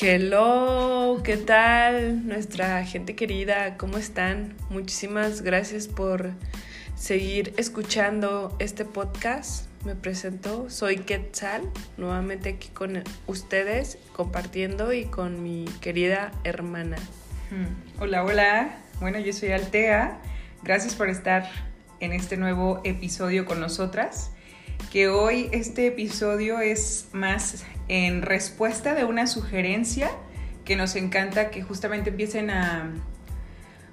Hello, ¿qué tal? Nuestra gente querida, ¿cómo están? Muchísimas gracias por seguir escuchando este podcast. Me presento, soy Quetzal, nuevamente aquí con ustedes, compartiendo y con mi querida hermana. Hmm. Hola, hola. Bueno, yo soy Altea. Gracias por estar en este nuevo episodio con nosotras. Que hoy este episodio es más en respuesta de una sugerencia que nos encanta que justamente empiecen a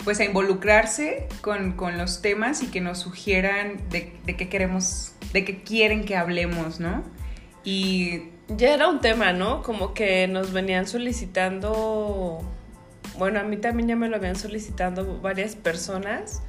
pues a involucrarse con, los temas y que nos sugieran de, qué queremos, de qué quieren que hablemos, ¿no? Y ya era un tema, ¿no? Como que nos venían solicitando, bueno, a mí también ya me lo habían solicitado varias personas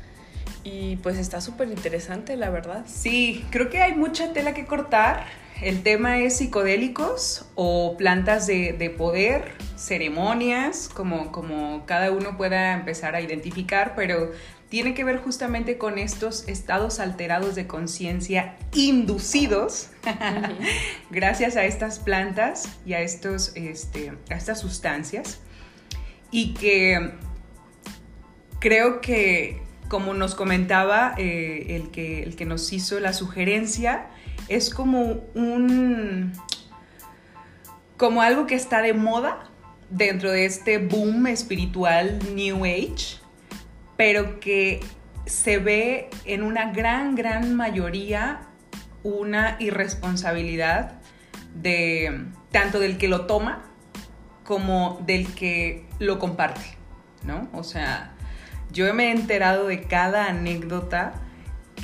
y pues está súper interesante, la verdad. Sí, creo que hay mucha tela que cortar el tema es psicodélicos o plantas de, poder, ceremonias, como, como cada uno pueda empezar a identificar, pero tiene que ver justamente con estos estados alterados de conciencia inducidos gracias a estas plantas y a, estos, este, a estas sustancias. Y que creo que, como nos comentaba eh, el, que, el que nos hizo la sugerencia, es como un... como algo que está de moda dentro de este boom espiritual New Age, pero que se ve en una gran, gran mayoría una irresponsabilidad de tanto del que lo toma como del que lo comparte, ¿no? O sea, yo me he enterado de cada anécdota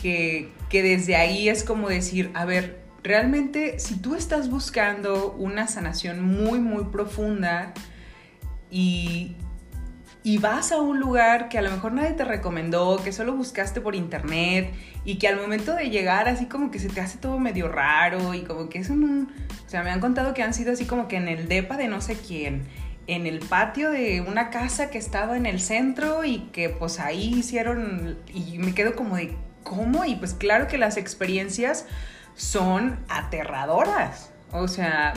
que, desde ahí es como decir, a ver, realmente si tú estás buscando una sanación muy, muy profunda y, y vas a un lugar que a lo mejor nadie te recomendó, que solo buscaste por internet y que al momento de llegar así como que se te hace todo medio raro y como que es un... O sea, me han contado que han sido así como que en el DEPA de no sé quién, en el patio de una casa que estaba en el centro y que pues ahí hicieron... Y me quedo como de, ¿cómo? Y pues claro que las experiencias son aterradoras. O sea,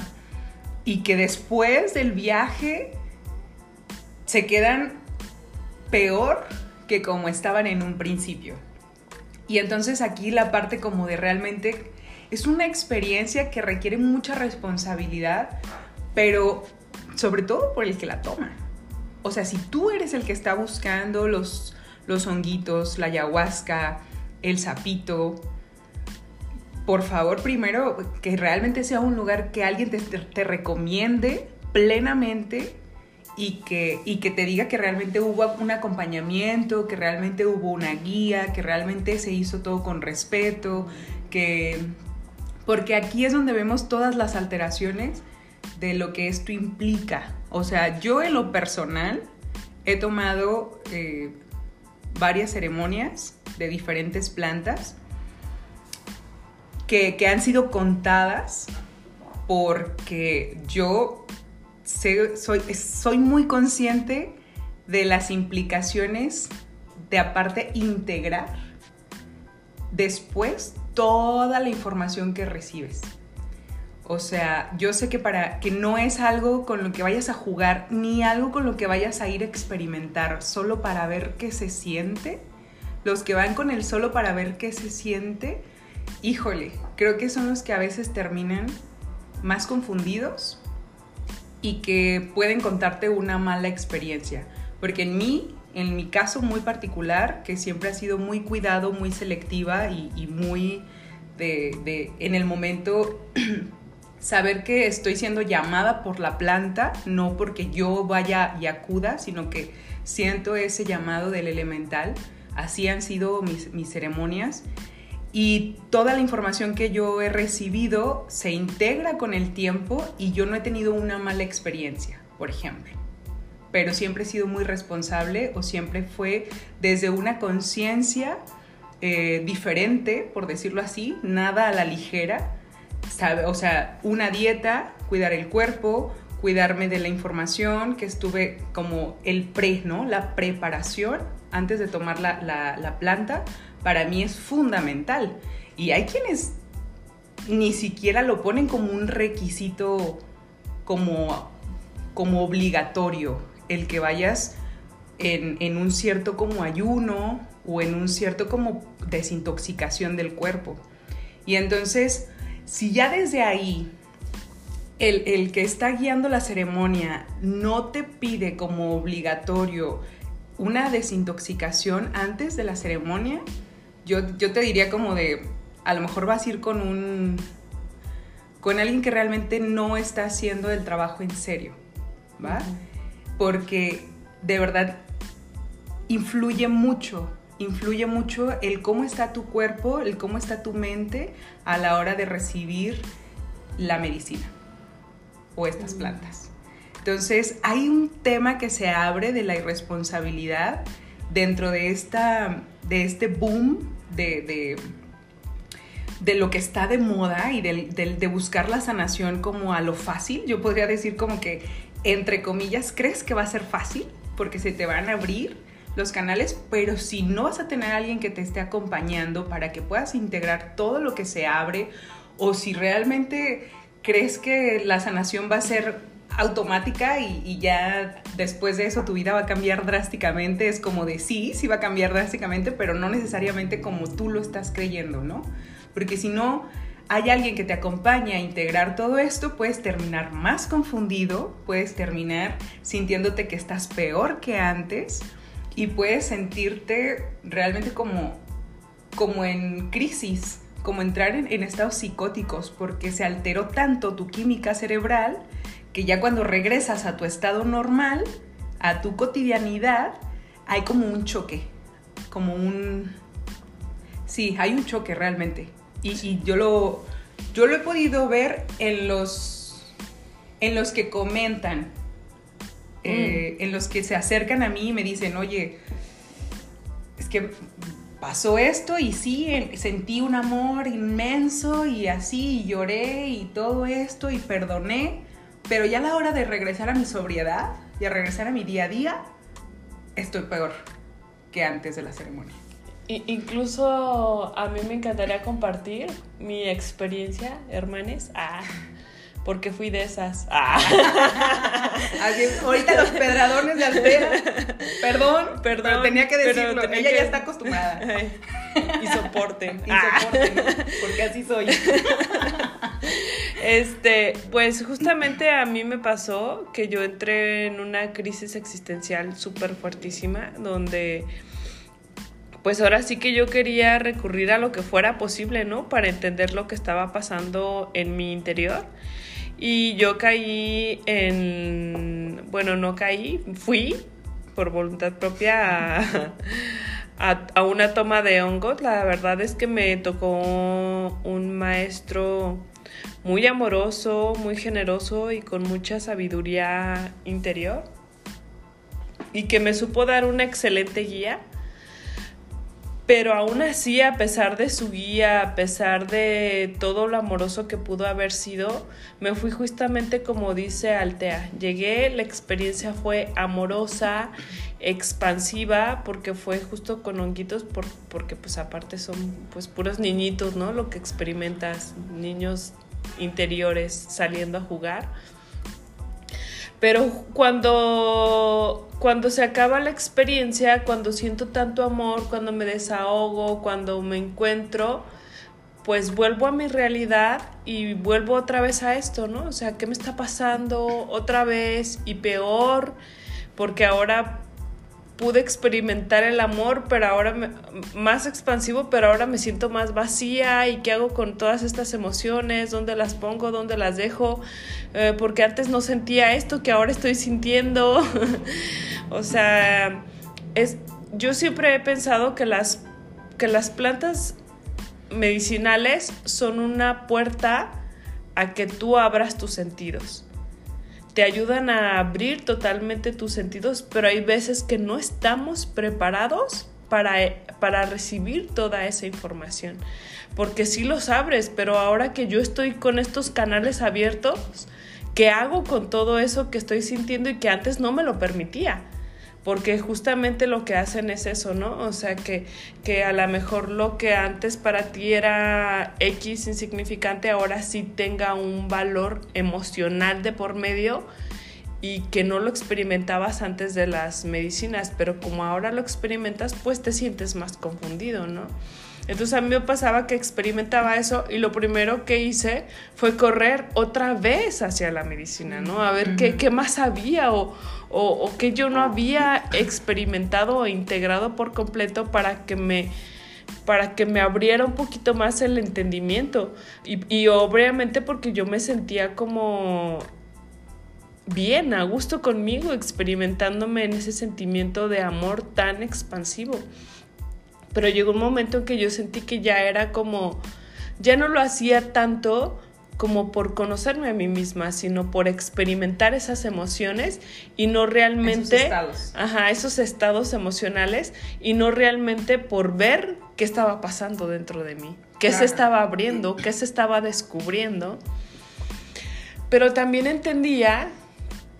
y que después del viaje se quedan peor que como estaban en un principio. Y entonces aquí la parte como de realmente es una experiencia que requiere mucha responsabilidad, pero sobre todo por el que la toma. O sea, si tú eres el que está buscando los, los honguitos, la ayahuasca, el sapito. Por favor, primero, que realmente sea un lugar que alguien te, recomiende plenamente y que, y que te diga que realmente hubo un acompañamiento, que realmente hubo una guía, que realmente se hizo todo con respeto, que... Porque aquí es donde vemos todas las alteraciones de lo que esto implica. O sea, yo en lo personal he tomado eh, varias ceremonias de diferentes plantas que, han sido contadas porque yo soy, soy muy consciente de las implicaciones de aparte integrar después toda la información que recibes. O sea, yo sé que para que no es algo con lo que vayas a jugar ni algo con lo que vayas a ir a experimentar solo para ver qué se siente. Los que van con el solo para ver qué se siente, híjole, creo que son los que a veces terminan más confundidos y que pueden contarte una mala experiencia. Porque en mí, en mi caso muy particular, que siempre ha sido muy cuidado, muy selectiva y, muy de, en el momento saber que estoy siendo llamada por la planta, no porque yo vaya y acuda, sino que siento ese llamado del elemental. Así han sido mis, mis ceremonias y toda la información que yo he recibido se integra con el tiempo y yo no he tenido una mala experiencia, por ejemplo. Pero siempre he sido muy responsable o siempre fue desde una conciencia eh, diferente, por decirlo así, nada a la ligera, o sea, una dieta, cuidar el cuerpo, cuidarme de la información, que estuve como el pre, ¿no? La preparación antes de tomar la, la, planta, para mí es fundamental. Y hay quienes ni siquiera lo ponen como un requisito como como obligatorio el que vayas en, en un cierto como ayuno o en un cierto como desintoxicación del cuerpo. Y entonces, si ya desde ahí el, el, que está guiando la ceremonia no te pide como obligatorio una desintoxicación antes de la ceremonia, yo, yo te diría como de, a lo mejor vas a ir con un, con alguien que realmente no está haciendo el trabajo en serio, ¿va? Porque de verdad influye mucho influye mucho el cómo está tu cuerpo, el cómo está tu mente a la hora de recibir la medicina o estas plantas. Entonces, hay un tema que se abre de la irresponsabilidad dentro de, esta, de este boom de, de, lo que está de moda y de, de buscar la sanación como a lo fácil. Yo podría decir como que, entre comillas, crees que va a ser fácil porque se te van a abrir los canales, pero si no vas a tener a alguien que te esté acompañando para que puedas integrar todo lo que se abre, o si realmente crees que la sanación va a ser automática y, ya después de eso tu vida va a cambiar drásticamente, es como de sí, sí va a cambiar drásticamente, pero no necesariamente como tú lo estás creyendo, ¿no? Porque si no hay alguien que te acompaña a integrar todo esto, puedes terminar más confundido, puedes terminar sintiéndote que estás peor que antes y puedes sentirte realmente como, como en crisis, como entrar en, estados psicóticos, porque se alteró tanto tu química cerebral que ya cuando regresas a tu estado normal, a tu cotidianidad, hay como un choque, como un... Sí, hay un choque realmente. Y, y yo, lo, yo lo he podido ver en los, en los que comentan eh, en los que se acercan a mí y me dicen, oye, es que pasó esto y sí, sentí un amor inmenso y así, y lloré y todo esto y perdoné, pero ya a la hora de regresar a mi sobriedad y a regresar a mi día a día, estoy peor que antes de la ceremonia. incluso a mí me encantaría compartir mi experiencia, hermanes. Ah porque fui de esas. Ah. ahorita los pedradones de Altera. Perdón, perdón. Pero tenía que decirlo. Ella ya está acostumbrada. y soporten. y soporten, porque así soy. Este, pues justamente a mí me pasó que yo entré en una crisis existencial súper fuertísima, donde pues ahora sí que yo quería recurrir a lo que fuera posible, ¿no? Para entender lo que estaba pasando en mi interior. Y yo caí en, bueno, no caí, fui por voluntad propia a, una toma de hongos. La verdad es que me tocó un maestro muy amoroso, muy generoso y con mucha sabiduría interior. Y que me supo dar una excelente guía pero aún así, a pesar de su guía, a pesar de todo lo amoroso que pudo haber sido, me fui justamente como dice Altea. Llegué, la experiencia fue amorosa, expansiva, porque fue justo con honguitos, porque pues aparte son pues puros niñitos, ¿no? Lo que experimentas, niños interiores saliendo a jugar. Pero cuando, cuando se acaba la experiencia, cuando siento tanto amor, cuando me desahogo, cuando me encuentro, pues vuelvo a mi realidad y vuelvo otra vez a esto, ¿no? O sea, ¿qué me está pasando otra vez? Y peor, porque ahora pude experimentar el amor, pero ahora más expansivo, pero ahora me siento más vacía y qué hago con todas estas emociones, dónde las pongo, dónde las dejo, eh, porque antes no sentía esto que ahora estoy sintiendo. o sea, es, yo siempre he pensado que las, que las plantas medicinales son una puerta a que tú abras tus sentidos te ayudan a abrir totalmente tus sentidos, pero hay veces que no estamos preparados para, para recibir toda esa información. Porque sí los abres, pero ahora que yo estoy con estos canales abiertos, ¿qué hago con todo eso que estoy sintiendo y que antes no me lo permitía? Porque justamente lo que hacen es eso, ¿no? O sea, que, que a lo mejor lo que antes para ti era X insignificante, ahora sí tenga un valor emocional de por medio y que no lo experimentabas antes de las medicinas, pero como ahora lo experimentas, pues te sientes más confundido, ¿no? Entonces a mí me pasaba que experimentaba eso y lo primero que hice fue correr otra vez hacia la medicina, ¿no? A ver qué, qué, más había o, o, o que yo no había experimentado o integrado por completo para que me para que me abriera un poquito más el entendimiento. Y, y, obviamente porque yo me sentía como bien, a gusto conmigo, experimentándome en ese sentimiento de amor tan expansivo. Pero llegó un momento en que yo sentí que ya era como, ya no lo hacía tanto como por conocerme a mí misma, sino por experimentar esas emociones y no realmente... Esos estados. Ajá, esos estados emocionales y no realmente por ver qué estaba pasando dentro de mí, qué se estaba abriendo, qué se estaba descubriendo. Pero también entendía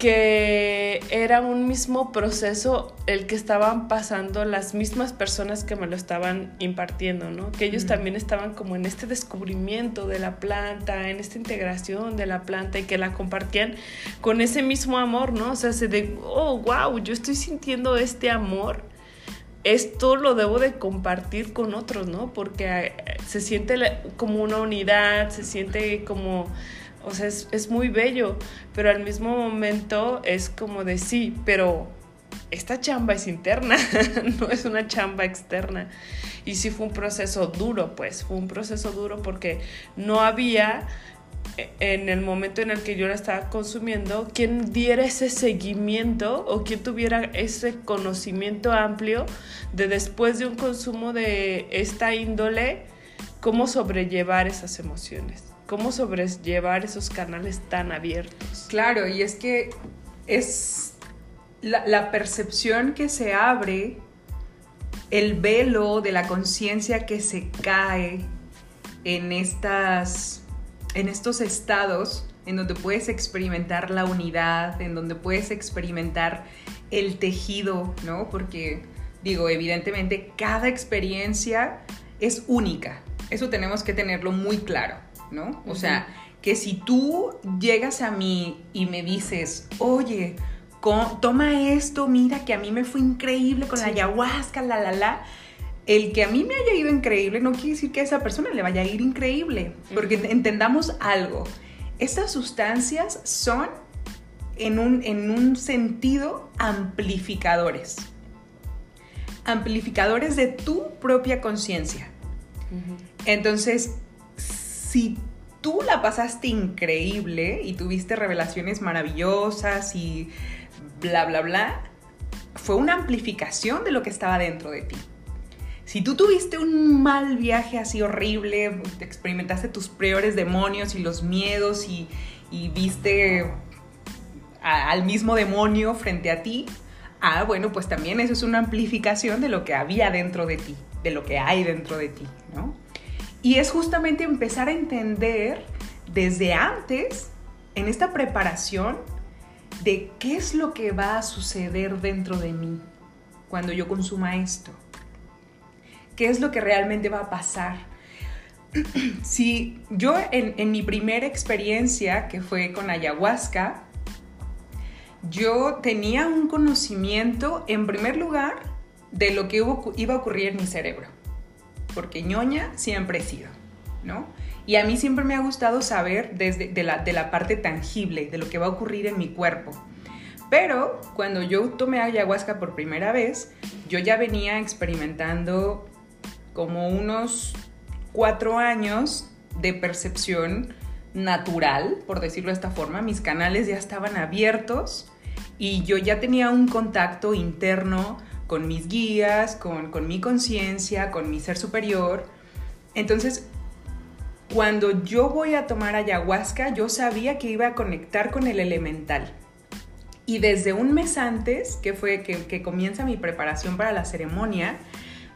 que era un mismo proceso el que estaban pasando las mismas personas que me lo estaban impartiendo, ¿no? Que ellos también estaban como en este descubrimiento de la planta, en esta integración de la planta y que la compartían con ese mismo amor, ¿no? O sea, se de, oh, wow, yo estoy sintiendo este amor. Esto lo debo de compartir con otros, ¿no? Porque eh, se siente como una unidad, se siente como o sea, es, muy bello, pero al mismo momento es como de sí, pero esta chamba es interna, no es una chamba externa. Y sí fue un proceso duro, pues, fue un proceso duro porque no había eh, en el momento en el que yo la estaba consumiendo, quien diera ese seguimiento o quien tuviera ese conocimiento amplio de después de un consumo de esta índole, cómo sobrellevar esas emociones cómo sobrellevar esos canales tan abiertos. Claro, y es que es la, percepción que se abre, el velo de la conciencia que se cae en, estas, en estos estados en donde puedes experimentar la unidad, en donde puedes experimentar el tejido, ¿no? Porque digo, evidentemente cada experiencia es única, eso tenemos que tenerlo muy claro. ¿No? O sea, que si tú llegas a mí y me dices, oye, toma esto, mira que a mí me fue increíble con la ayahuasca, la, la, la. El que a mí me haya ido increíble no quiere decir que a esa persona le vaya a ir increíble, porque entendamos algo. Estas sustancias son en un, en un sentido amplificadores. Amplificadores de tu propia conciencia. Entonces, si tú la pasaste increíble y tuviste revelaciones maravillosas y bla, bla, bla, fue una amplificación de lo que estaba dentro de ti. Si tú tuviste un mal viaje así horrible, experimentaste tus peores demonios y los miedos y, viste al mismo demonio frente a ti, ah, bueno, pues también eso es una amplificación de lo que había dentro de ti, de lo que hay dentro de ti, ¿no? Y es justamente empezar a entender desde antes, en esta preparación, de qué es lo que va a suceder dentro de mí cuando yo consuma esto. ¿Qué es lo que realmente va a pasar? si yo en, mi primera experiencia, que fue con ayahuasca, yo tenía un conocimiento, en primer lugar, de lo que iba a ocurrir en mi cerebro porque ñoña siempre he sido, ¿no? Y a mí siempre me ha gustado saber desde de la, de la parte tangible, de lo que va a ocurrir en mi cuerpo. Pero cuando yo tomé ayahuasca por primera vez, yo ya venía experimentando como unos cuatro años de percepción natural, por decirlo de esta forma. Mis canales ya estaban abiertos y yo ya tenía un contacto interno con mis guías, con, mi conciencia, con mi ser superior. Entonces, cuando yo voy a tomar ayahuasca, yo sabía que iba a conectar con el elemental. Y desde un mes antes, que fue que, comienza mi preparación para la ceremonia,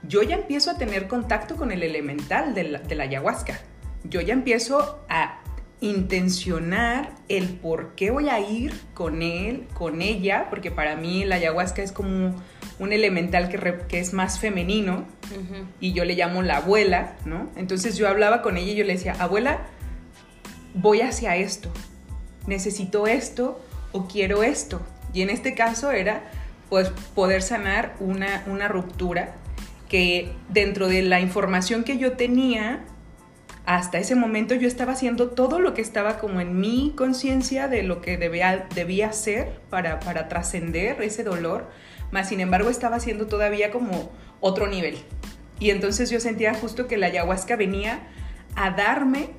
yo ya empiezo a tener contacto con el elemental de la, de la ayahuasca. Yo ya empiezo a intencionar el por qué voy a ir con él, con ella, porque para mí la ayahuasca es como un elemental que, es más femenino y yo le llamo la abuela, ¿no? Entonces yo hablaba con ella y yo le decía, abuela, voy hacia esto, necesito esto o quiero esto. Y en este caso era pues poder sanar una, una ruptura que dentro de la información que yo tenía, hasta ese momento yo estaba haciendo todo lo que estaba como en mi conciencia de lo que debía, debía hacer para, para trascender ese dolor, más sin embargo estaba haciendo todavía como otro nivel. Y entonces yo sentía justo que la ayahuasca venía a darme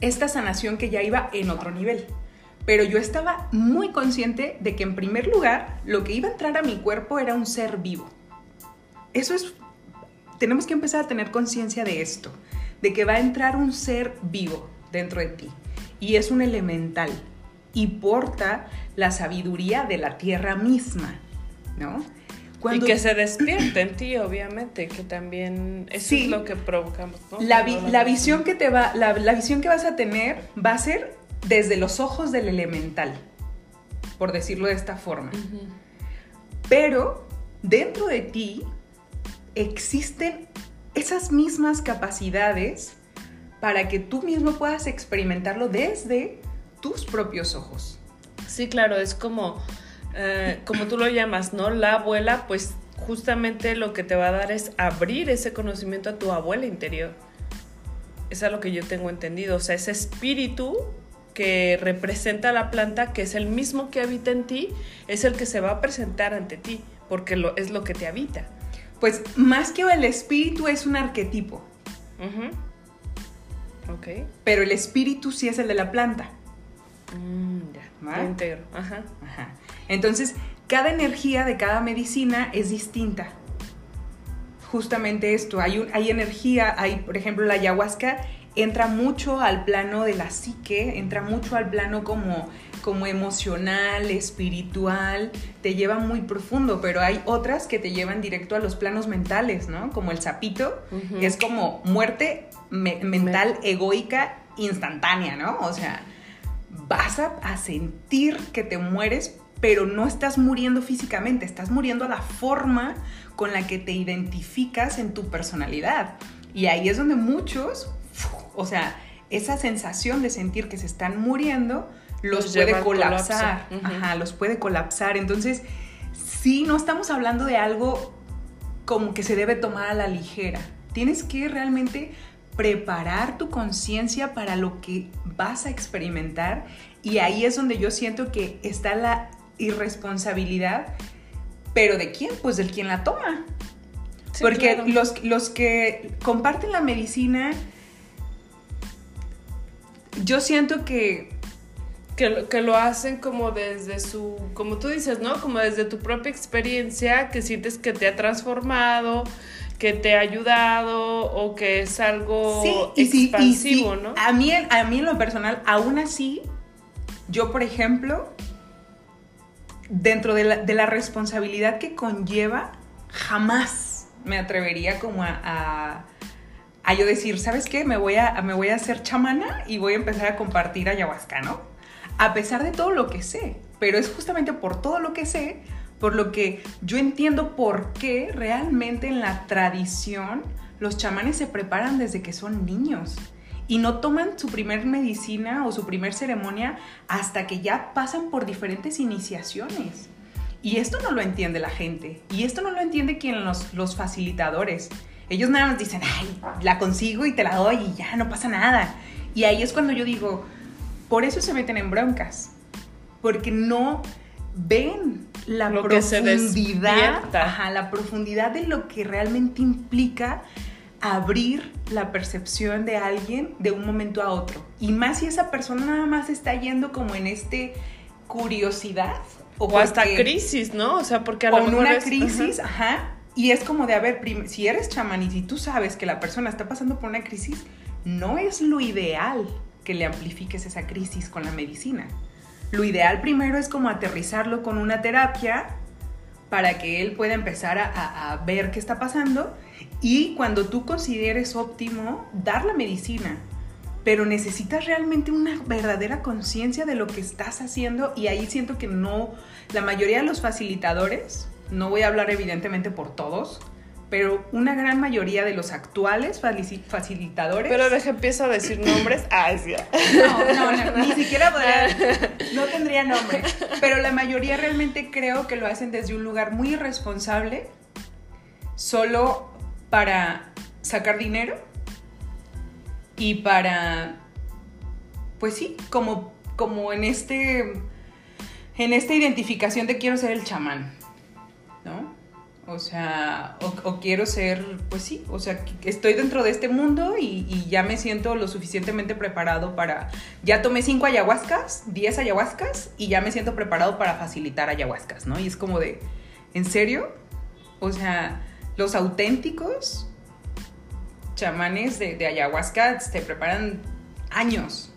esta sanación que ya iba en otro nivel. Pero yo estaba muy consciente de que en primer lugar lo que iba a entrar a mi cuerpo era un ser vivo. Eso es, tenemos que empezar a tener conciencia de esto, de que va a entrar un ser vivo dentro de ti. Y es un elemental y porta la sabiduría de la tierra misma, ¿no? y que se despierte en ti, obviamente, que también eso es lo que provocamos. La, visión que te va, la, visión que vas a tener va a ser desde los ojos del elemental, por decirlo de esta forma. Pero dentro de ti existen esas mismas capacidades para que tú mismo puedas experimentarlo desde tus propios ojos. Sí, claro, es como eh, como tú lo llamas, ¿no? La abuela, pues justamente lo que te va a dar es abrir ese conocimiento a tu abuela interior. Es a lo que yo tengo entendido. O sea, ese espíritu que representa la planta, que es el mismo que habita en ti, es el que se va a presentar ante ti, porque lo, es lo que te habita. Pues más que el espíritu es un arquetipo. Ok. Pero el espíritu sí es el de la planta. Mm, ya, integro. Ajá. Ajá. Entonces, cada energía de cada medicina es distinta. Justamente esto, hay, hay energía, hay, por ejemplo, la ayahuasca entra mucho al plano de la psique, entra mucho al plano como, como emocional, espiritual, te lleva muy profundo, pero hay otras que te llevan directo a los planos mentales, ¿no? Como el sapito, es como muerte mental, egoica, instantánea, ¿no? O sea, vas a sentir que te mueres pero no estás muriendo físicamente, estás muriendo a la forma con la que te identificas en tu personalidad. Y ahí es donde muchos, o sea, esa sensación de sentir que se están muriendo los, puede colapsar. Ajá, los puede colapsar. Entonces, sí, no estamos hablando de algo como que se debe tomar a la ligera. Tienes que realmente preparar tu conciencia para lo que vas a experimentar y ahí es donde yo siento que está la irresponsabilidad, pero ¿de quién? Pues del quien la toma. Porque los, los que comparten la medicina, yo siento que que, que, lo hacen como desde su, como tú dices, ¿no? Como desde tu propia experiencia, que sientes que te ha transformado, que te ha ayudado o que es algo expansivo, ¿no? A mí, a mí en lo personal, aún así, yo por ejemplo, dentro de la, responsabilidad que conlleva, jamás me atrevería como a, a, yo decir, ¿sabes qué? Me voy, a, me voy a hacer chamana y voy a empezar a compartir ayahuasca, ¿no? A pesar de todo lo que sé, pero es justamente por todo lo que sé, por lo que yo entiendo por qué realmente en la tradición los chamanes se preparan desde que son niños y no toman su primer medicina o su primer ceremonia hasta que ya pasan por diferentes iniciaciones. Y esto no lo entiende la gente. Y esto no lo entiende quien los, los facilitadores. Ellos nada más dicen, ay, la consigo y te la doy y ya no pasa nada. Y ahí es cuando yo digo, por eso se meten en broncas. Porque no ven la profundidad, la profundidad de lo que realmente implica abrir la percepción de alguien de un momento a otro. Y más si esa persona nada más está yendo como en este curiosidad. O, hasta crisis, ¿no? O sea, porque a lo una crisis, ajá. Y es como de, a ver, si eres chamán y si tú sabes que la persona está pasando por una crisis, no es lo ideal que le amplifiques esa crisis con la medicina. Lo ideal primero es como aterrizarlo con una terapia para que él pueda empezar a, a ver qué está pasando y cuando tú consideres óptimo, dar la medicina. Pero necesitas realmente una verdadera conciencia de lo que estás haciendo y ahí siento que no, la mayoría de los facilitadores, no voy a hablar evidentemente por todos, pero una gran mayoría de los actuales facilitadores. Pero deja empiezo a decir nombres. Ah, sí. No, no, no, ni siquiera podría, no tendría nombre. Pero la mayoría realmente creo que lo hacen desde un lugar muy irresponsable, solo para sacar dinero y para, pues sí, como, como en este, en esta identificación de quiero ser el chamán, ¿no? O sea, o, quiero ser, pues sí, o sea, estoy dentro de este mundo y, ya me siento lo suficientemente preparado para, ya tomé cinco ayahuascas, diez ayahuascas y ya me siento preparado para facilitar ayahuascas, ¿no? Y es como de, ¿en serio? O sea, los auténticos chamanes de, ayahuasca se preparan años.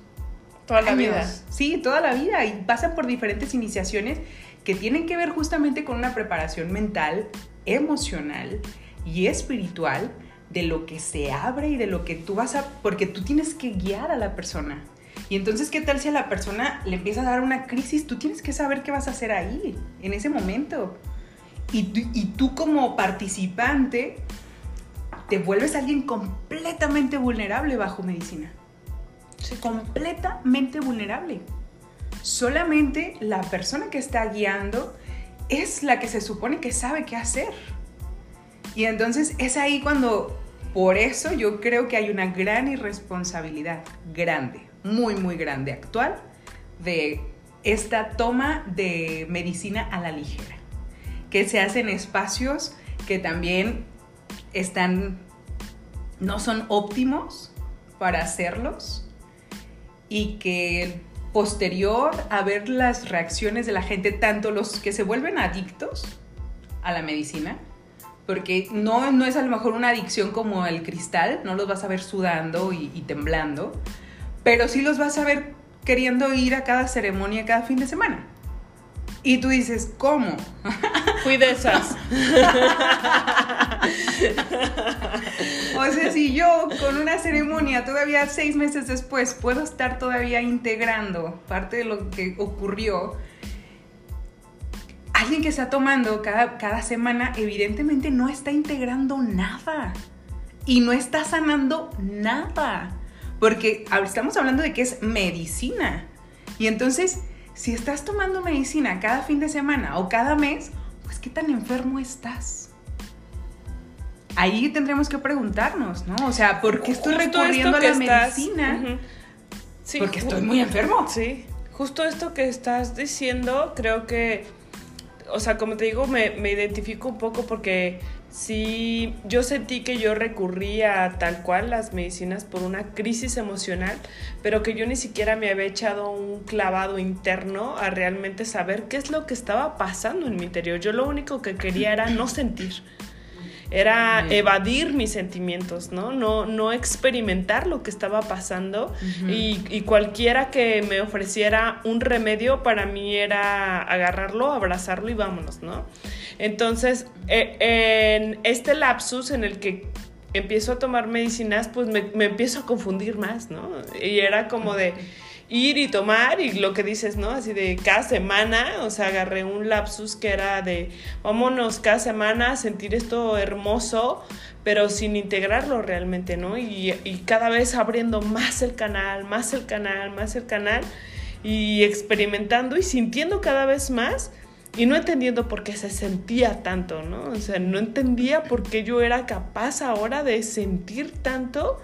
Toda la vida. Sí, toda la vida y pasan por diferentes iniciaciones que tienen que ver justamente con una preparación mental, emocional y espiritual de lo que se abre y de lo que tú vas a, porque tú tienes que guiar a la persona. Y entonces, ¿qué tal si a la persona le empieza a dar una crisis? Tú tienes que saber qué vas a hacer ahí, en ese momento. Y y tú como participante te vuelves alguien completamente vulnerable bajo medicina. Completamente vulnerable. Solamente la persona que está guiando es la que se supone que sabe qué hacer. Y entonces es ahí cuando, por eso yo creo que hay una gran irresponsabilidad, grande, muy, muy grande, actual, de esta toma de medicina a la ligera, que se hace en espacios que también están, no son óptimos para hacerlos y que posterior a ver las reacciones de la gente, tanto los que se vuelven adictos a la medicina, porque no, no es a lo mejor una adicción como el cristal, no los vas a ver sudando y, temblando, pero sí los vas a ver queriendo ir a cada ceremonia cada fin de semana. Y tú dices, ¿cómo? Fui de esas. o sea, si yo con una ceremonia todavía seis meses después puedo estar todavía integrando parte de lo que ocurrió, alguien que está tomando cada, cada semana evidentemente no está integrando nada y no está sanando nada. Porque estamos hablando de que es medicina. Y entonces, si estás tomando medicina cada fin de semana o cada mes, pues qué tan enfermo estás. Ahí tendremos que preguntarnos, ¿no? O sea, ¿por qué estoy recurriendo a la medicina? sí, Porque estoy muy enfermo. Sí, justo esto que estás diciendo, creo que, o sea, como te digo, me, me identifico un poco porque sí, yo sentí que yo recurría tal cual las medicinas por una crisis emocional, pero que yo ni siquiera me había echado un clavado interno a realmente saber qué es lo que estaba pasando en mi interior. Yo lo único que quería era no sentir era evadir mis sentimientos, ¿no? No, no experimentar lo que estaba pasando y, cualquiera que me ofreciera un remedio para mí era agarrarlo, abrazarlo y vámonos, ¿no? Entonces, eh, en este lapsus en el que empiezo a tomar medicinas, pues me, empiezo a confundir más, ¿no? Y era como de ir y tomar y lo que dices, ¿no? Así de cada semana, o sea, agarré un lapsus que era de vámonos cada semana a sentir esto hermoso, pero sin integrarlo realmente, ¿no? Y, y cada vez abriendo más el canal, más el canal, más el canal y experimentando y sintiendo cada vez más y no entendiendo por qué se sentía tanto, ¿no? O sea, no entendía por qué yo era capaz ahora de sentir tanto,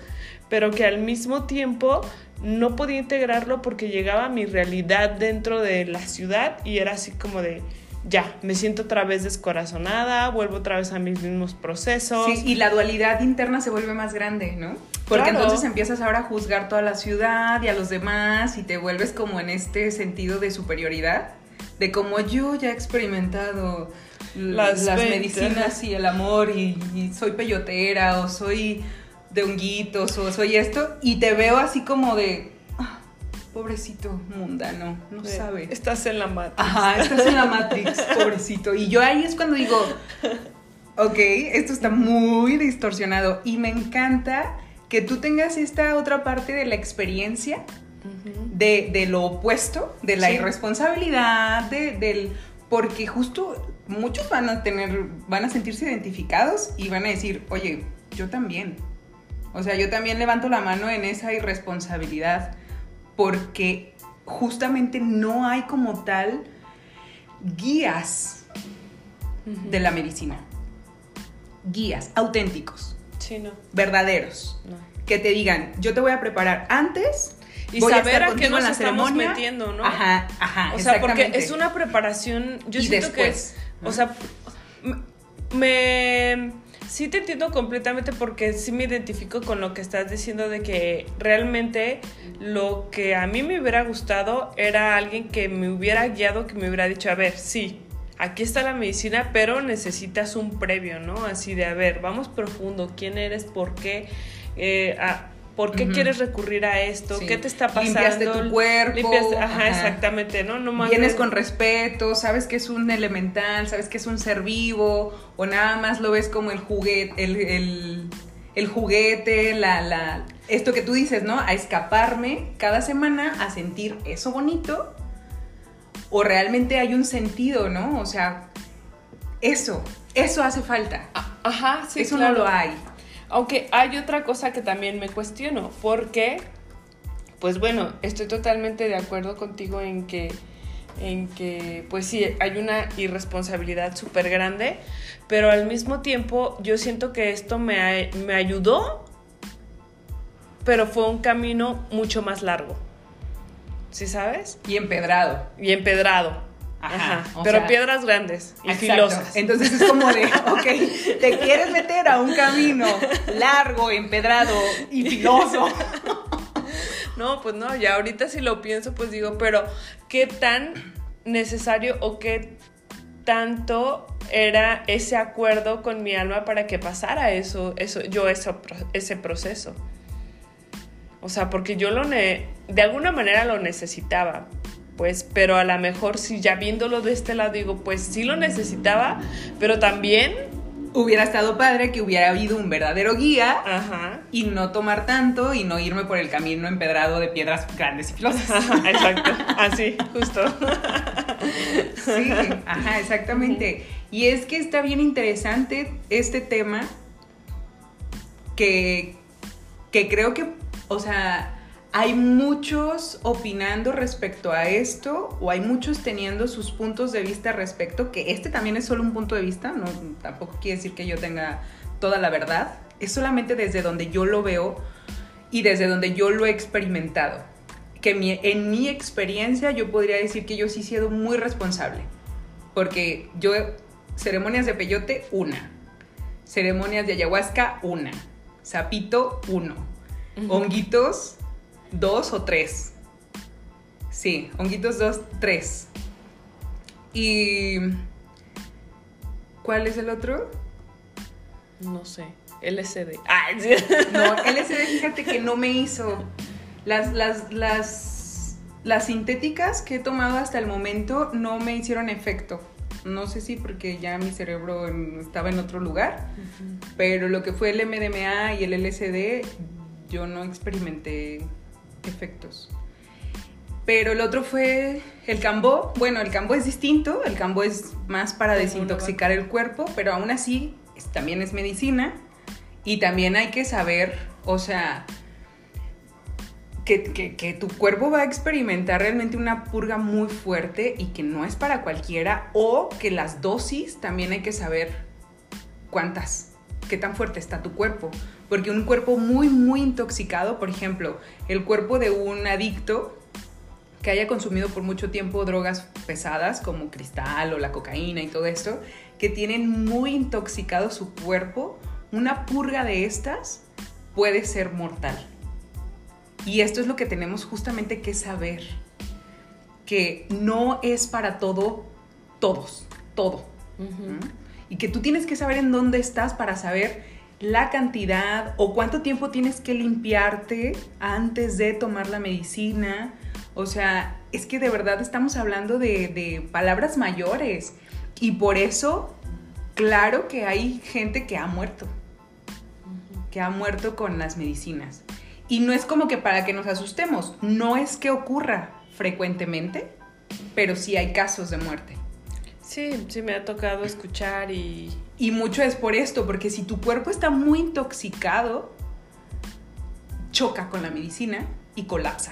pero que al mismo tiempo no podía integrarlo porque llegaba a mi realidad dentro de la ciudad y era así como de, ya, me siento otra vez descorazonada, vuelvo otra vez a mis mismos procesos. Sí, y la dualidad interna se vuelve más grande, ¿no? Porque entonces empiezas ahora a juzgar toda la ciudad y a los demás y te vuelves como en este sentido de superioridad, de como yo ya he experimentado las, medicinas y el amor y, y soy peyotera o soy de honguitos o soy esto y te veo así como de ah, pobrecito mundano, no sabe. Estás en la Matrix. Ajá, estás en la Matrix, pobrecito. Y yo ahí es cuando digo, ok, esto está muy distorsionado y me encanta que tú tengas esta otra parte de la experiencia, de, lo opuesto, de la irresponsabilidad, de, del... Porque justo muchos van a tener, van a sentirse identificados y van a decir, oye, yo también. O sea, yo también levanto la mano en esa irresponsabilidad porque justamente no hay como tal guías de la medicina. Guías auténticos. Sí, no. Verdaderos. no. Que te digan, yo te voy a preparar antes. Y voy saber estar a qué nos la estamos ceremonia. metiendo, ¿no? Ajá, ajá. O sea, porque es una preparación, yo Y siento que o sea, me, sí te entiendo completamente porque sí me identifico con lo que estás diciendo de que realmente lo que a mí me hubiera gustado era alguien que me hubiera guiado, que me hubiera dicho, a ver, sí, aquí está la medicina, pero necesitas un previo, ¿no? Así de, a ver, vamos profundo, quién eres, por qué, eh, a- ¿Por qué quieres recurrir a esto? Sí. ¿Qué te está pasando? Limpiaste tu cuerpo, Limpiaste- ajá, ajá. exactamente, ¿no? No más Vienes con respeto, sabes que es un elemental, sabes que es un ser vivo, o nada más lo ves como el juguete, el, el- el juguete, la, la, esto que tú dices, ¿no? A escaparme cada semana a sentir eso bonito, o realmente hay un sentido, ¿no? O sea, eso, eso hace falta. A- Ajá, sí, eso claro. no lo hay. Aunque hay otra cosa que también me cuestiono, porque, pues bueno, estoy totalmente de acuerdo contigo en que, en que, pues sí, hay una irresponsabilidad súper grande, pero al mismo tiempo yo siento que esto me, me ayudó, pero fue un camino mucho más largo. ¿Sí sabes? Y empedrado. Y empedrado. Ajá, Pero sea, piedras grandes y Exacto. filosas. Entonces es como de, ok, te quieres meter a un camino largo, empedrado y filoso. No, pues no, ya ahorita si lo pienso, pues digo, pero ¿qué tan necesario o qué tanto era ese acuerdo con mi alma para que pasara eso, eso yo eso, ese proceso? O sea, porque yo lo ne de alguna manera lo necesitaba, pues, pero a lo mejor si ya viéndolo de este lado digo, pues sí lo necesitaba, pero también, Hubiera estado padre que hubiera habido un verdadero guía ajá, y no tomar tanto y no irme por el camino empedrado de piedras grandes y filosas. ajá, exacto, así, justo. Sí, ajá, exactamente. Y es que está bien interesante este tema que, que creo que, o sea, hay muchos opinando respecto a esto o hay muchos teniendo sus puntos de vista respecto, que este también es solo un punto de vista, no, tampoco quiere decir que yo tenga toda la verdad, es solamente desde donde yo lo veo y desde donde yo lo he experimentado. Que mi- en mi experiencia yo podría decir que yo sí he sido muy responsable, porque yo, ceremonias de peyote, una, ceremonias de ayahuasca, una, sapito, uno, honguitos, dos o tres. Sí, honguitos, dos, tres. ¿Y cuál es el otro? No sé, LSD. Ay, sí. No, LSD, fíjate que no me hizo. Las, las, las, las sintéticas que he tomado hasta el momento no me hicieron efecto. No sé si porque ya mi cerebro estaba en otro lugar, pero lo que fue el MDMA y el LSD, yo no experimenté efectos. Pero el otro fue el cambó. Bueno, el cambó es distinto, el cambó es más para desintoxicar el cuerpo, pero aún así es- también es medicina y también hay que saber, o sea, que, que- que tu cuerpo va a experimentar realmente una purga muy fuerte y que no es para cualquiera, o que las dosis también hay que saber cuántas, qué tan fuerte está tu cuerpo. Porque un cuerpo muy, muy intoxicado, por ejemplo, el cuerpo de un adicto que haya consumido por mucho tiempo drogas pesadas como cristal o la cocaína y todo esto, que tienen muy intoxicado su cuerpo, una purga de estas puede ser mortal. Y esto es lo que tenemos justamente que saber, que no es para todo, todos, todo. ¿Mm? Y que tú tienes que saber en dónde estás para saber la cantidad o cuánto tiempo tienes que limpiarte antes de tomar la medicina. O sea, es que de verdad estamos hablando de, de palabras mayores. Y por eso, claro que hay gente que ha muerto, que ha muerto con las medicinas. Y no es como que para que nos asustemos, no es que ocurra frecuentemente, pero sí hay casos de muerte. Sí, sí me ha tocado escuchar y... Y mucho es por esto, porque si tu cuerpo está muy intoxicado, choca con la medicina y colapsa.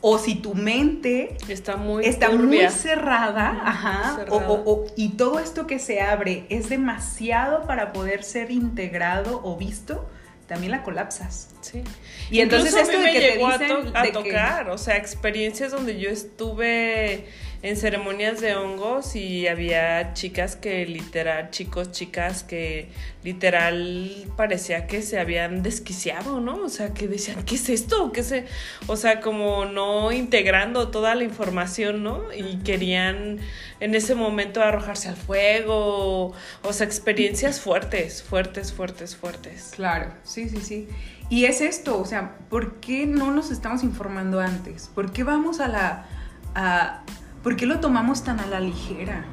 O si tu mente está muy, está muy cerrada, ajá, O, y todo esto que se abre es demasiado para poder ser integrado o visto, también la colapsas. Sí. Y entonces esto de que te dicen a, tocar, o sea, experiencias donde yo estuve en ceremonias de hongos y había chicas que literal, chicos, chicas que literal parecía que se habían desquiciado, ¿no? O sea, que decían, ¿qué es esto? ¿Qué se? O sea, como no integrando toda la información, ¿no? Y querían en ese momento arrojarse al fuego, o sea, experiencias fuertes, fuertes, fuertes, fuertes. Claro, sí, sí, sí. Y es esto, o sea, ¿por qué no nos estamos informando antes? ¿Por qué vamos a la... A, ¿Por qué lo tomamos tan a la ligera?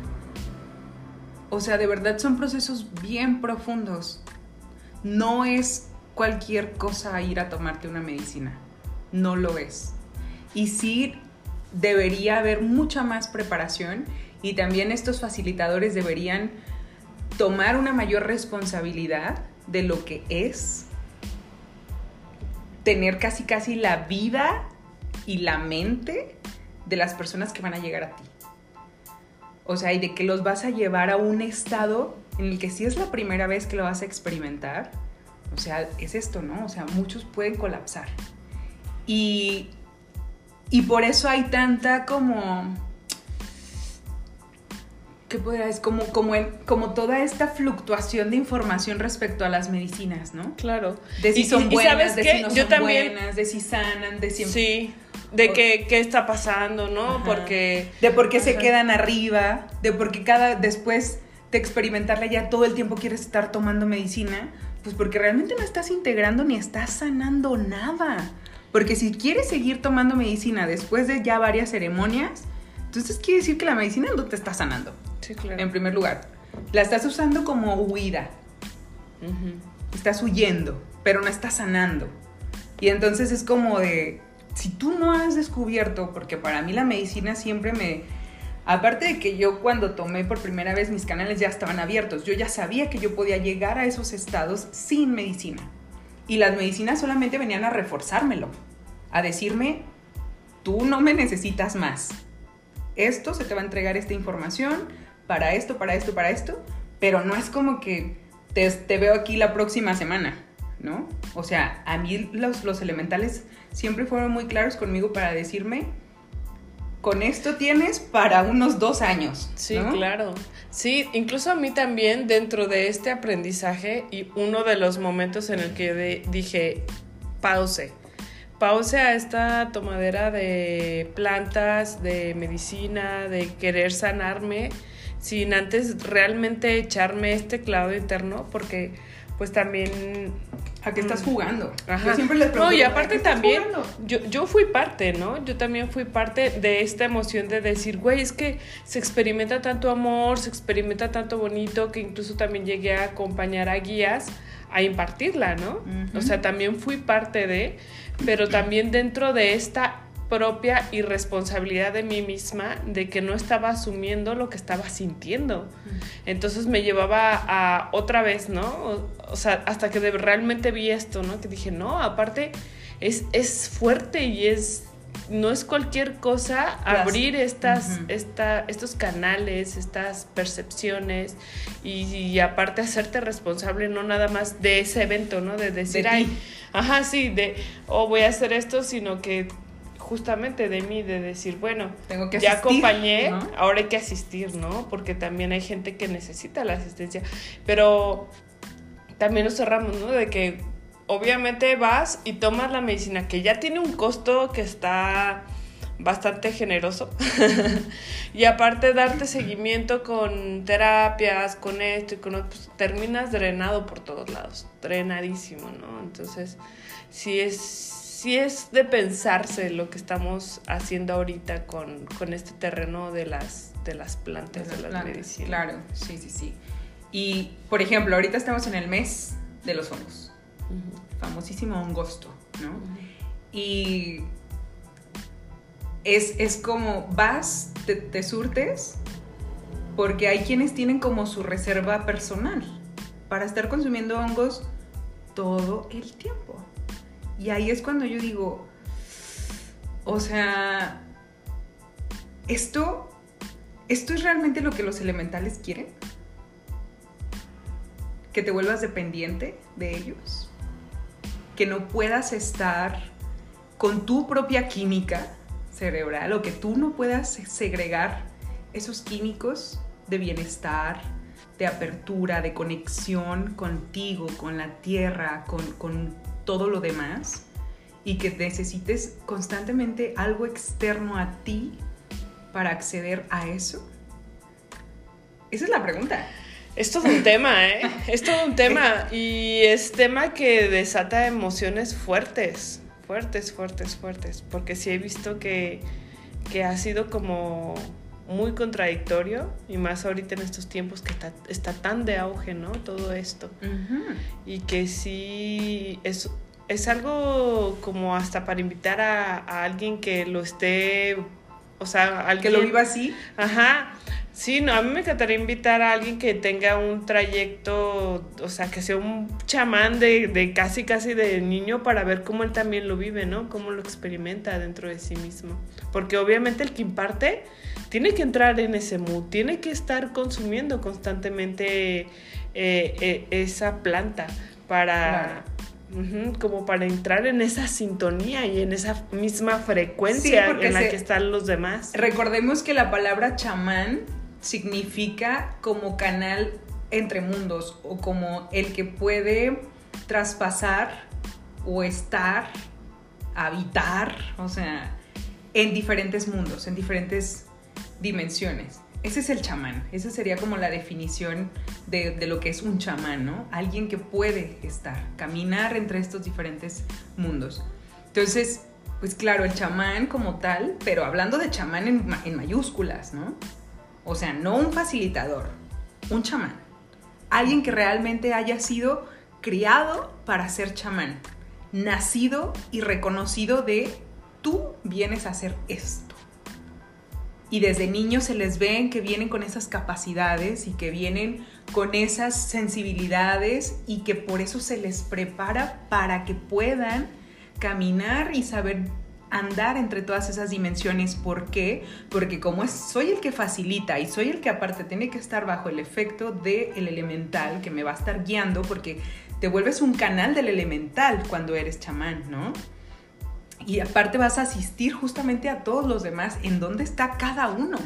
O sea, de verdad son procesos bien profundos. No es cualquier cosa ir a tomarte una medicina. No lo es. Y sí debería haber mucha más preparación y también estos facilitadores deberían tomar una mayor responsabilidad de lo que es tener casi casi la vida y la mente de las personas que van a llegar a ti. O sea, y de que los vas a llevar a un estado en el que si es la primera vez que lo vas a experimentar, o sea, es esto, ¿no? O sea, muchos pueden colapsar. Y, y por eso hay tanta como... ¿Qué podría decir? Como, como, como toda esta fluctuación de información respecto a las medicinas, ¿no? Claro. De si son buenas, de si no son buenas, de si sanan, de si... Sí de qué, qué está pasando, ¿no? Porque... De por qué se quedan arriba, de por qué cada... después de experimentarla ya todo el tiempo quieres estar tomando medicina, pues porque realmente no estás integrando ni estás sanando nada. Porque si quieres seguir tomando medicina después de ya varias ceremonias, entonces quiere decir que la medicina no te está sanando. Sí, claro. En primer lugar, la estás usando como huida. Estás huyendo, pero no estás sanando. Y entonces es como de, si tú no has descubierto, porque para mí la medicina siempre me... Aparte de que yo cuando tomé por primera vez mis canales ya estaban abiertos, yo ya sabía que yo podía llegar a esos estados sin medicina. Y las medicinas solamente venían a reforzármelo, a decirme, tú no me necesitas más. Esto se te va a entregar esta información para esto, para esto, para esto, pero no es como que te, te veo aquí la próxima semana, ¿no? O sea, a mí los, los elementales siempre fueron muy claros conmigo para decirme, con esto tienes para unos dos años. Sí, claro. Sí, incluso a mí también dentro de este aprendizaje y uno de los momentos en el que dije, pause. Pause a esta tomadera de plantas, de medicina, de querer sanarme, sin antes realmente echarme este clavo interno, porque pues también ¿A qué estás mm. jugando? Ajá. Yo siempre les pregunto. No, y aparte también, yo, yo fui parte, ¿no? Yo también fui parte de esta emoción de decir, güey, es que se experimenta tanto amor, se experimenta tanto bonito, que incluso también llegué a acompañar a guías a impartirla, ¿no? O sea, también fui parte de, pero también dentro de esta propia irresponsabilidad de mí misma de que no estaba asumiendo lo que estaba sintiendo. Entonces me llevaba a otra vez, ¿no? O, sea, hasta que realmente vi esto, ¿no? Que dije, no, aparte es, es fuerte y es no es cualquier cosa abrir estas, estos canales, estas percepciones y, aparte hacerte responsable no nada más de ese evento, ¿no? De decir, ay, ajá, sí, de, oh, voy a hacer esto, sino que justamente de mí, de decir, bueno, Tengo que ya acompañé, ahora hay que asistir, ¿no? Porque también hay gente que necesita la asistencia. Pero también nos cerramos, ¿no? De que obviamente vas y tomas la medicina que ya tiene un costo que está bastante generoso. y aparte darte seguimiento con terapias, con esto y con otro, pues, terminas drenado por todos lados, drenadísimo, ¿no? Entonces, sí es sí es de pensarse lo que estamos haciendo ahorita con, este terreno de las, de las plantas, de, las, medicinas. Claro, sí, sí, sí. Y, por ejemplo, ahorita estamos en el mes de los hongos. Famosísimo hongosto, ¿no? Y es, como vas, te, surtes porque hay quienes tienen como su reserva personal para estar consumiendo hongos todo el tiempo. Y ahí es cuando yo digo, o sea, esto, esto es realmente lo que los elementales quieren. Que te vuelvas dependiente de ellos. Que no puedas estar con tu propia química cerebral o que tú no puedas segregar esos químicos de bienestar, de apertura, de conexión contigo, con la tierra, con, todo lo demás, y que necesites constantemente algo externo a ti para acceder a eso? Esa es la pregunta. Es todo un tema, ¿eh? Es todo un tema y es tema que desata emociones fuertes, fuertes, fuertes, fuertes, porque sí he visto que, que ha sido como muy contradictorio y más ahorita en estos tiempos que está, está tan de auge, ¿no? Todo esto. Y que sí es, es algo como hasta para invitar a, a alguien que lo esté, o sea, alguien... Que lo viva así. Ajá. Sí, no, a mí me encantaría invitar a alguien que tenga un trayecto, o sea, que sea un chamán de, de, casi, casi de niño para ver cómo él también lo vive, ¿no? Cómo lo experimenta dentro de sí mismo. Porque obviamente el que imparte tiene que entrar en ese mood, tiene que estar consumiendo constantemente eh, eh, esa planta para... como para entrar en esa sintonía y en esa misma frecuencia en la que están los demás. Recordemos que la palabra chamán significa como canal entre mundos o como el que puede traspasar o estar, habitar, o sea, en diferentes mundos, en diferentes dimensiones. Ese es el chamán, esa sería como la definición de, lo que es un chamán, ¿no? Alguien que puede estar, caminar entre estos diferentes mundos. Entonces, pues claro, el chamán como tal, pero hablando de chamán en, en mayúsculas, ¿no? O sea, no un facilitador, un chamán. Alguien que realmente haya sido criado para ser chamán, nacido y reconocido de tú vienes a hacer esto y desde niños se les ven que vienen con esas capacidades y que vienen con esas sensibilidades y que por eso se les prepara para que puedan caminar y saber andar entre todas esas dimensiones. ¿Por qué? Porque como soy el que facilita y soy el que aparte tiene que estar bajo el efecto del elemental que me va a estar guiando porque te vuelves un canal del elemental cuando eres chamán, ¿no? Y aparte vas a asistir justamente a todos los demás en dónde está cada uno.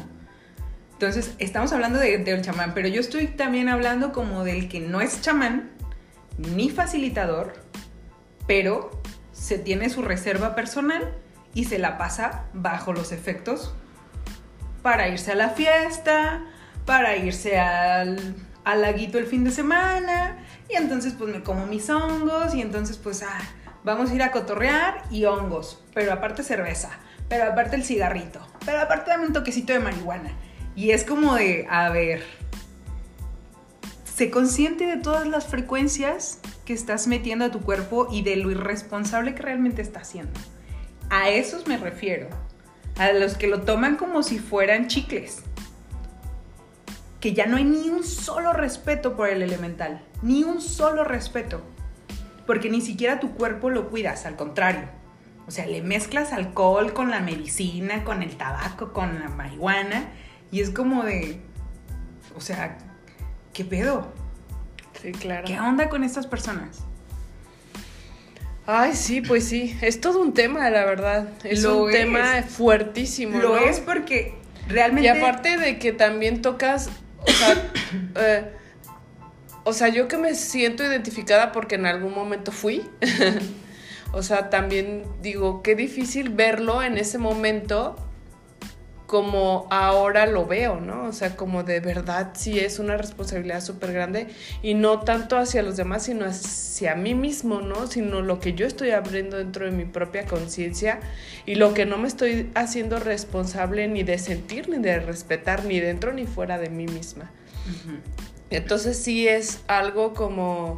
Entonces, estamos hablando del de, chamán, pero yo estoy también hablando como del que no es chamán ni facilitador, pero se tiene su reserva personal y se la pasa bajo los efectos para irse a la fiesta, para irse al, al laguito el fin de semana, y entonces pues me como mis hongos, y entonces pues, ah, vamos a ir a cotorrear y hongos, pero aparte cerveza, pero aparte el cigarrito, pero aparte dame un toquecito de marihuana. Y es como de, a ver, sé consciente de todas las frecuencias que estás metiendo a tu cuerpo y de lo irresponsable que realmente está haciendo. A esos me refiero, a los que lo toman como si fueran chicles. Que ya no hay ni un solo respeto por el elemental, ni un solo respeto porque ni siquiera tu cuerpo lo cuidas, al contrario. O sea, le mezclas alcohol con la medicina, con el tabaco, con la marihuana, y es como de, o sea, ¿qué pedo? Sí, claro. ¿Qué onda con estas personas? Ay, sí, pues sí, es todo un tema, la verdad. Es un tema fuertísimo. Lo es porque realmente... Y aparte de que también tocas, o sea, eh, o sea, yo que me siento identificada porque en algún momento fui. o sea, también digo, qué difícil verlo en ese momento como ahora lo veo, ¿no? O sea, como de verdad sí es una responsabilidad súper grande y no tanto hacia los demás, sino hacia mí mismo, ¿no? Sino lo que yo estoy abriendo dentro de mi propia conciencia y lo que no me estoy haciendo responsable ni de sentir, ni de respetar, ni dentro ni fuera de mí misma. Entonces sí es algo como,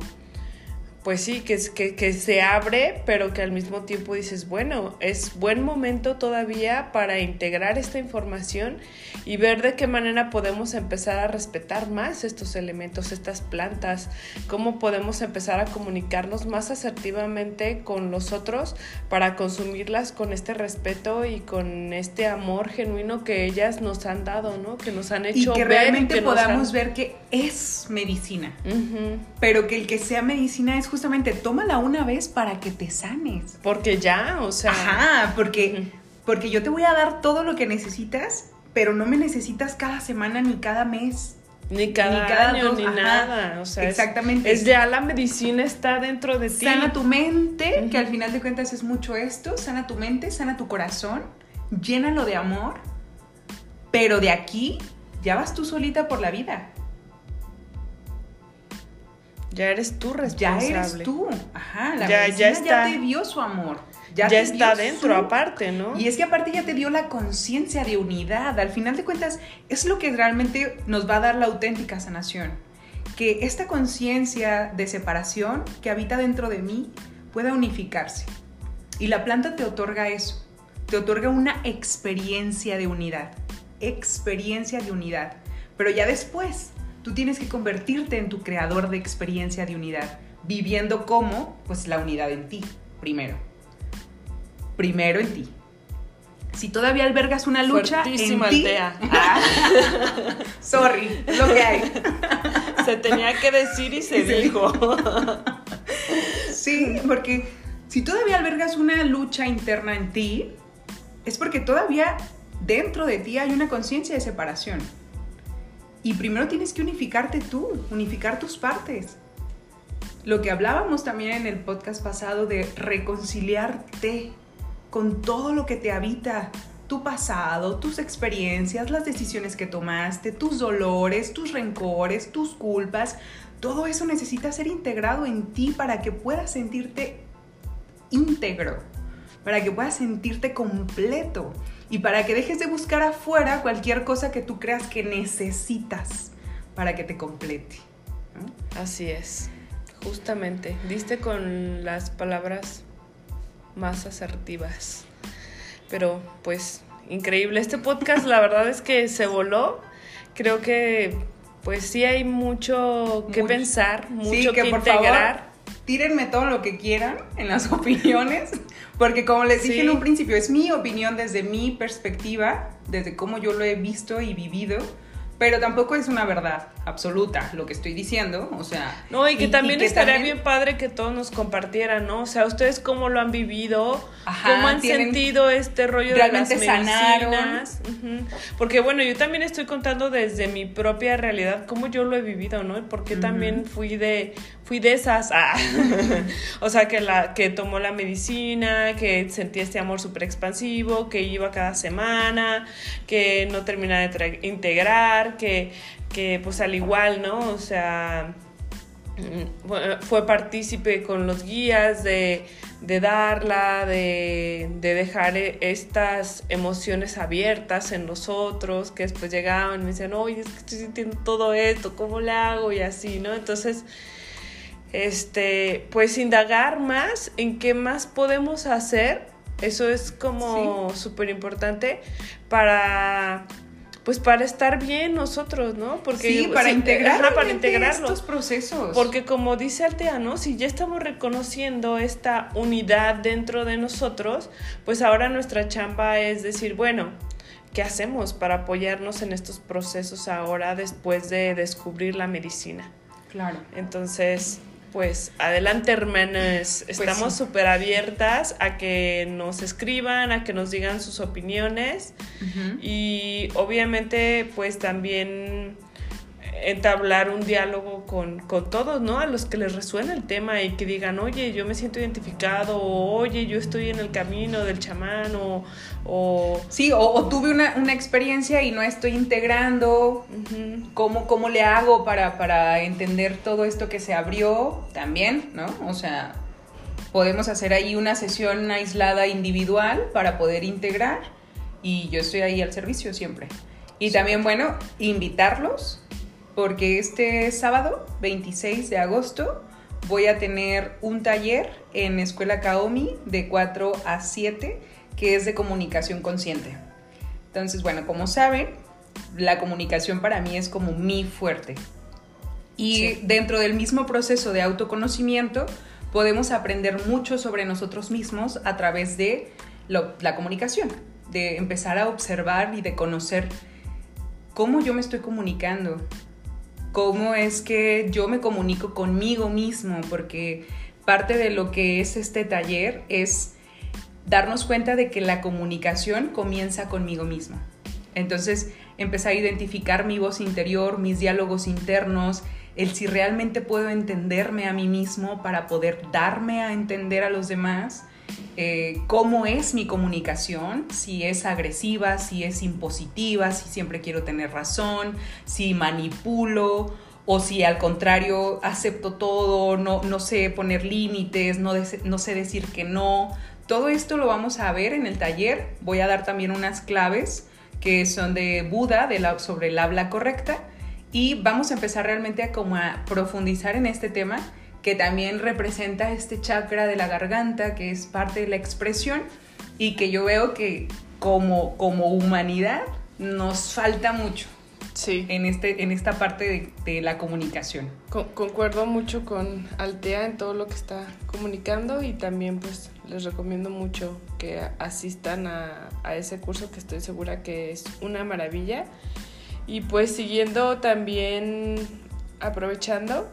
pues sí, que, que, que se abre, pero que al mismo tiempo dices, bueno, es buen momento todavía para integrar esta información y ver de qué manera podemos empezar a respetar más estos elementos, estas plantas, cómo podemos empezar a comunicarnos más asertivamente con los otros para consumirlas con este respeto y con este amor genuino que ellas nos han dado, ¿no? Que nos han hecho y que ver realmente que podamos han- ver que es medicina. Pero que el que sea medicina es justamente tómala una vez para que te sanes. Porque ya, o sea, Ajá, porque, porque yo te voy a dar todo lo que necesitas, pero no me necesitas cada semana ni cada mes. ni cada, ni cada año dos, ni ajá. nada, o sea, Exactamente. Es, ya la medicina está dentro de ti. Sana tu mente, que al final de cuentas es mucho esto, sana tu mente, sana tu corazón, llénalo de amor, pero de aquí ya vas tú solita por la vida. Ya eres tú Ya responsable. eres tú. Ajá, la Ya- ya ya, está. te dio su amor. Ya, está dentro, su- aparte, ¿no? Y es que aparte ya te dio la conciencia de unidad. Al final de cuentas, es lo que realmente nos va a dar la auténtica sanación. Que esta conciencia de separación que habita dentro de mí pueda unificarse. Y la planta te otorga eso. Te otorga una experiencia de unidad. Experiencia de unidad. Pero ya después, tú tienes que convertirte en tu creador de experiencia de unidad. Viviendo como, pues, la unidad en ti, primero primero en ti. Si todavía albergas una lucha en Fuertísima ti, aldea. Ah, sorry, es lo que hay. Se tenía que decir y se Y se dijo. Sí, porque si todavía albergas una lucha interna en ti, es porque todavía dentro de ti hay una conciencia de separación. Y primero tienes que unificarte tú, unificar tus partes. Lo que hablábamos también en el podcast pasado de reconciliarte con todo lo que te habita, tu pasado, tus experiencias, las decisiones que tomaste, tus dolores, tus rencores, tus culpas, todo eso necesita ser integrado en ti para que puedas sentirte íntegro, para que puedas sentirte completo y para que dejes de buscar afuera cualquier cosa que tú creas que necesitas para que te complete. ¿no? Así es, justamente. Diste con las palabras más asertivas. Pero pues increíble. Este podcast la verdad es que se voló. Creo que pues sí hay mucho que Mucho. pensar, mucho Sí, que, que por integrar. favor tírenme todo lo que quieran en las opiniones, porque como les dije Sí. en un principio, es mi opinión desde mi perspectiva, desde cómo yo lo he visto y vivido, pero tampoco es una verdad absoluta lo que estoy diciendo, o sea... No, y que también que estaría también- bien padre que todos nos compartieran, ¿no? O sea, ustedes cómo lo han vivido, Ajá, cómo han sentido este rollo realmente de las sanaron. medicinas. Ujú. Porque bueno, yo también estoy contando desde mi propia realidad cómo yo lo he vivido, ¿no? Y porque Ujú. también fui de fui de esas, ah. o sea, que la que tomó la medicina, que sentía este amor súper expansivo, que iba cada semana, que no terminaba de integrar, que que pues al igual, ¿no? O sea, Mm, fue- partícipe con los guías de, de darla, de, de dejar e- estas emociones abiertas en nosotros, que después llegaban y me decían, oye, es que estoy sintiendo todo esto, ¿cómo le hago? Y así, ¿no? Entonces, este, pues indagar más en qué más podemos hacer, eso es como súper importante para... Pues para estar bien nosotros, ¿no? Porque sí, para integrar ajá, para integrarlo. estos procesos. Porque como dice Altea, ¿no? Si ya estamos reconociendo esta unidad dentro de nosotros, pues ahora nuestra chamba es decir, bueno, ¿qué hacemos para apoyarnos en estos procesos ahora después de descubrir la medicina? Claro. Entonces, pues adelante hermanas, estamos sí. súper abiertas a que nos escriban, a que nos digan sus opiniones. Y obviamente, pues también entablar un diálogo con, con todos, ¿no? A los que les resuena el tema y que digan, oye, yo me siento identificado, o oye, yo estoy en el camino del chamán, o... o Sí, o, o tuve una, una experiencia y no estoy integrando. ujú, ¿Cómo, cómo le hago para, para entender todo esto que se abrió también, ¿no? O sea, podemos hacer ahí una sesión aislada individual para poder integrar y yo estoy ahí al servicio siempre. Y también, bueno, invitarlos porque este sábado, 26 de agosto, voy a tener un taller en Escuela Kaomi de 4 a 7 que es de comunicación consciente. Entonces, bueno, como saben, la comunicación para mí es como mi fuerte. Y dentro del mismo proceso de autoconocimiento, podemos aprender mucho sobre nosotros mismos a través de la comunicación, de empezar a observar y de conocer cómo yo me estoy comunicando, cómo es que yo me comunico conmigo mismo, porque parte de lo que es este taller es darnos cuenta de que la comunicación comienza conmigo mismo. Entonces, empezar a identificar mi voz interior, mis diálogos internos, el si realmente puedo entenderme a mí mismo para poder darme a entender a los demás, eh, cómo es mi comunicación, si es agresiva, si es impositiva, si siempre quiero tener razón, si manipulo o si al contrario acepto todo, no, no sé poner límites, no, sé decir que no. Todo esto lo vamos a ver en el taller. Voy a dar también unas claves que son de Buda sobre el habla correcta y vamos a empezar realmente a, como a profundizar en este tema que también representa este chakra de la garganta, que es parte de la expresión y que yo veo que como, como humanidad nos falta mucho. Sí. En, este, en esta parte de, la comunicación. concuerdo mucho con Altea en todo lo que está comunicando y también pues les recomiendo mucho que asistan a, a ese curso que estoy segura que es una maravilla. Y pues siguiendo también aprovechando,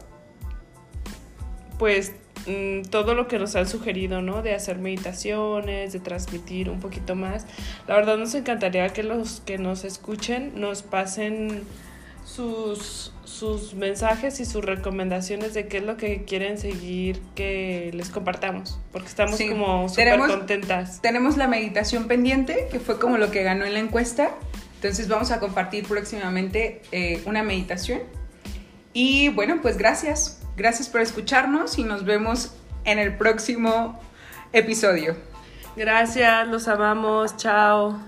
pues mm, todo lo que nos han sugerido, ¿no? De hacer meditaciones, de transmitir un poquito más. La verdad nos encantaría que los que nos escuchen nos pasen sus, sus mensajes y sus recomendaciones de qué es lo que quieren seguir que les compartamos, porque estamos como súper contentas. Tenemos la meditación pendiente, que fue como lo que ganó en la encuesta. Entonces vamos a compartir próximamente eh, una meditación. Y bueno, pues gracias. Gracias por escucharnos y nos vemos en el próximo episodio. Gracias, los amamos, chao.